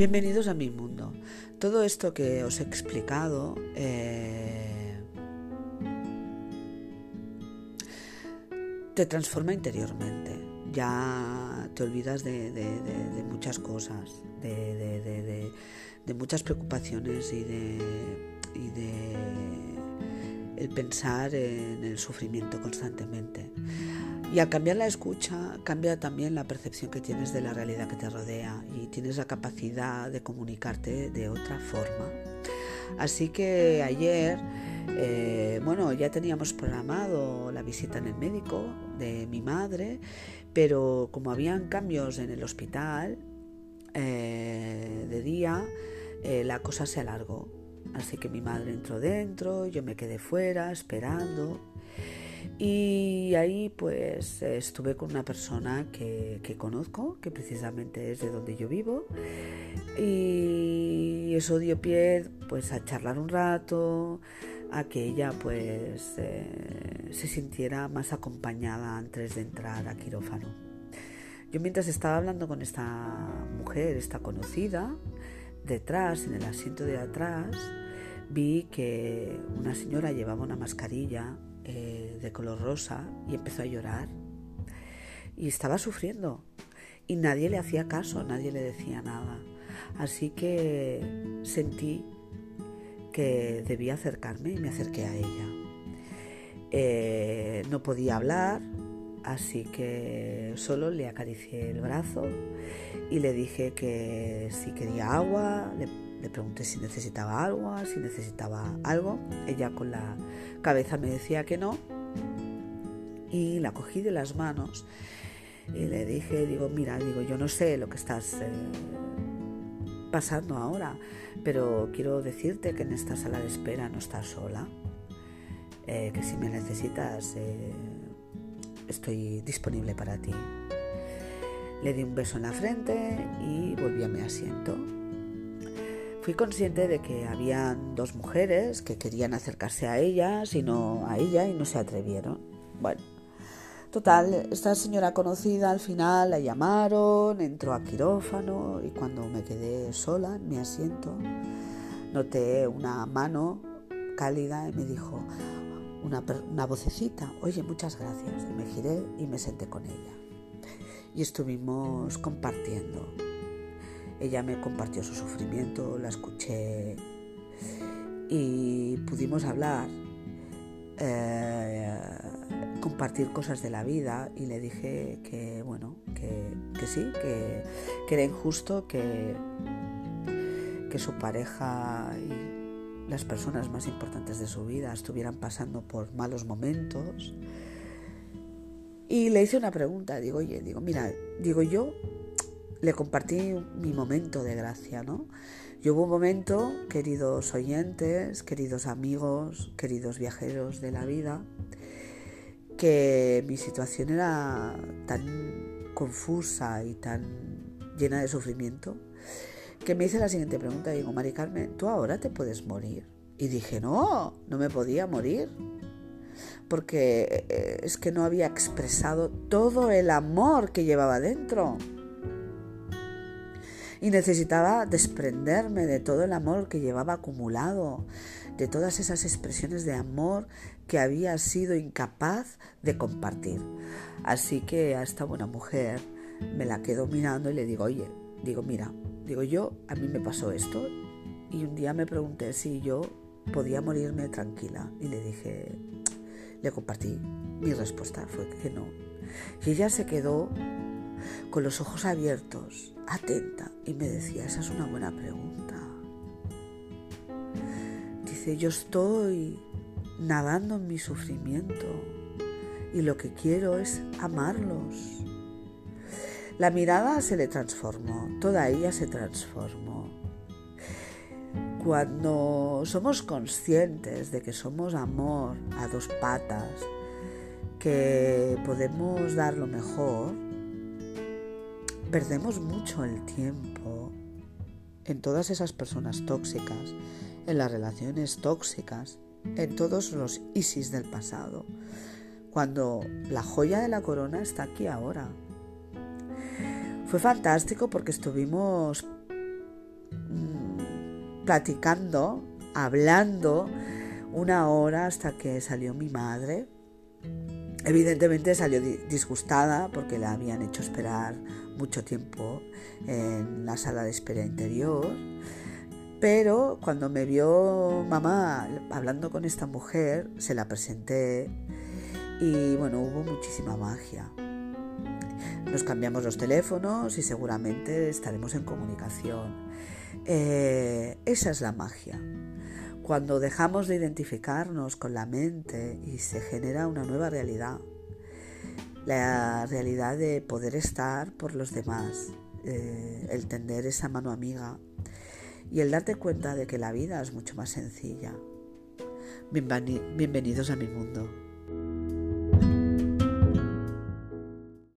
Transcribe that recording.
Bienvenidos a mi mundo. Todo esto que os he explicado eh, te transforma interiormente. Ya te olvidas de, muchas cosas, de, muchas preocupaciones y de, y de el pensar en el sufrimiento constantemente. Y al cambiar la escucha, cambia también la percepción que tienes de la realidad que te rodea y tienes la capacidad de comunicarte de otra forma. Así que ayer, eh, bueno, ya teníamos programado la visita en el médico de mi madre, pero como habían cambios en el hospital eh, de día, eh, la cosa se alargó. Así que mi madre entró dentro, yo me quedé fuera esperando. Y ahí pues estuve con una persona que, conozco, que precisamente es de donde yo vivo. Y eso dio pie pues a charlar un rato, a que ella pues eh, se sintiera más acompañada antes de entrar a quirófano. Yo mientras estaba hablando con esta mujer, esta conocida, detrás, en el asiento de atrás, vi que una señora llevaba una mascarilla eh, de color rosa y empezó a llorar. Y estaba sufriendo. Y nadie le hacía caso, nadie le decía nada. Así que sentí que debía acercarme y me acerqué a ella. Eh, no podía hablar, así que solo le acaricié el brazo y le dije que si quería agua, le le pregunté si necesitaba algo, si necesitaba algo. Ella con la cabeza me decía que no. Y la cogí de las manos y le dije, digo, mira, digo, yo no sé lo que estás eh, pasando ahora, pero quiero decirte que en esta sala de espera no estás sola, eh, que si me necesitas eh, estoy disponible para ti. Le di un beso en la frente y volví a mi asiento. Fui consciente de que habían dos mujeres que querían acercarse a ella, sino a ella, y no se atrevieron. Bueno, total, esta señora conocida al final la llamaron, entró a quirófano y cuando me quedé sola en mi asiento, noté una mano cálida y me dijo una, una vocecita, oye, muchas gracias. Y me giré y me senté con ella. Y estuvimos compartiendo ella me compartió su sufrimiento, la escuché y pudimos hablar, eh, compartir cosas de la vida y le dije que, bueno, que, sí, que, era injusto que, que su pareja y las personas más importantes de su vida estuvieran pasando por malos momentos. Y le hice una pregunta, digo, oye, digo, mira, digo yo le compartí mi momento de gracia, ¿no? Y hubo un momento, queridos oyentes, queridos amigos, queridos viajeros de la vida, que mi situación era tan confusa y tan llena de sufrimiento, que me hice la siguiente pregunta. Digo, Mari Carmen, ¿tú ahora te puedes morir? Y dije, no, no me podía morir, porque eh, es que no había expresado todo el amor que llevaba dentro y necesitaba desprenderme de todo el amor que llevaba acumulado, de todas esas expresiones de amor que había sido incapaz de compartir. Así que a esta buena mujer me la quedo mirando y le digo, oye, digo, mira, digo yo, a mí me pasó esto y un día me pregunté si yo podía morirme tranquila y le dije, le compartí, mi respuesta fue que no. Y ella se quedó con los ojos abiertos, atenta, y me decía, esa es una buena pregunta. Dice, yo estoy nadando en mi sufrimiento y lo que quiero es amarlos. La mirada se le transformó, toda ella se transformó. Cuando somos conscientes de que somos amor a dos patas, que podemos dar lo mejor, perdemos mucho el tiempo en todas esas personas tóxicas, en las relaciones tóxicas, en todos los ISIS del pasado, cuando la joya de la corona está aquí ahora. Fue fantástico porque estuvimos mm, platicando, hablando una hora hasta que salió mi madre. Evidentemente salió disgustada porque la habían hecho esperar mucho tiempo en la sala de espera interior. Pero cuando me vio mamá hablando con esta mujer, se la presenté y bueno, hubo muchísima magia. Nos cambiamos los teléfonos y seguramente estaremos en comunicación. Eh, esa es la magia. Cuando dejamos de identificarnos con la mente y se genera una nueva realidad, la realidad de poder estar por los demás, eh, el tender esa mano amiga y el darte cuenta de que la vida es mucho más sencilla. bienvenidos a mi mundo.